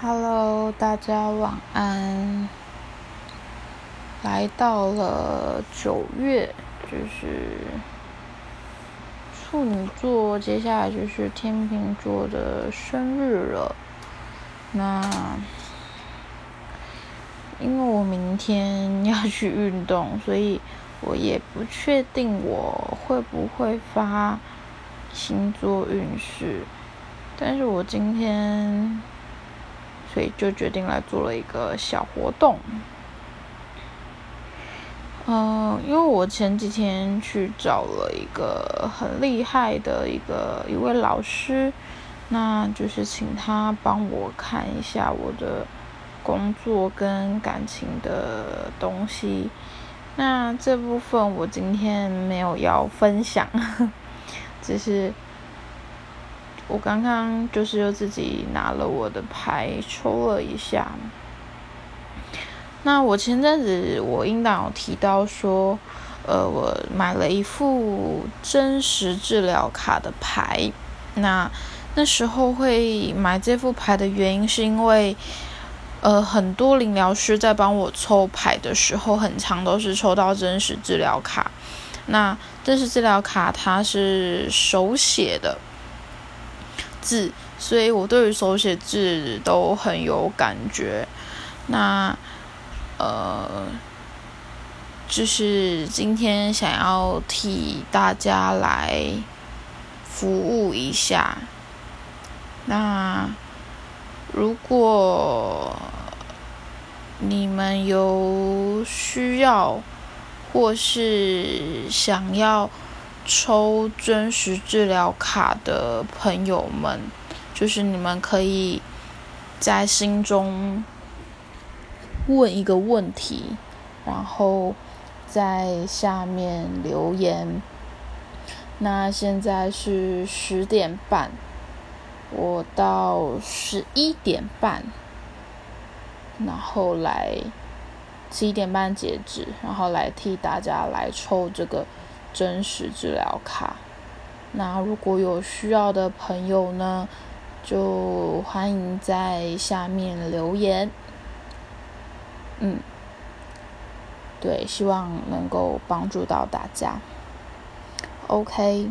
Hello，大家晚安。来到了九月，就是处女座，接下来就是天秤座的生日了。那因为我明天要去运动，所以我也不确定我会不会发星座运势，但是我今天。所以就决定来做了一个小活动。嗯，因为我前几天去找了一个很厉害的一个一位老师，那就是请他帮我看一下我的工作跟感情的东西。那这部分我今天没有要分享，只是。我刚刚就是又自己拿了我的牌抽了一下。那我前阵子我应当有提到说，呃，我买了一副真实治疗卡的牌。那那时候会买这副牌的原因是因为，呃，很多灵疗师在帮我抽牌的时候，很长都是抽到真实治疗卡。那真实治疗卡它是手写的。字，所以我对于手写字都很有感觉。那，呃，就是今天想要替大家来服务一下。那如果你们有需要或是想要。抽真实治疗卡的朋友们，就是你们可以在心中问一个问题，然后在下面留言。那现在是十点半，我到十一点半，然后来十一点半截止，然后来替大家来抽这个。真实治疗卡，那如果有需要的朋友呢，就欢迎在下面留言。嗯，对，希望能够帮助到大家。OK。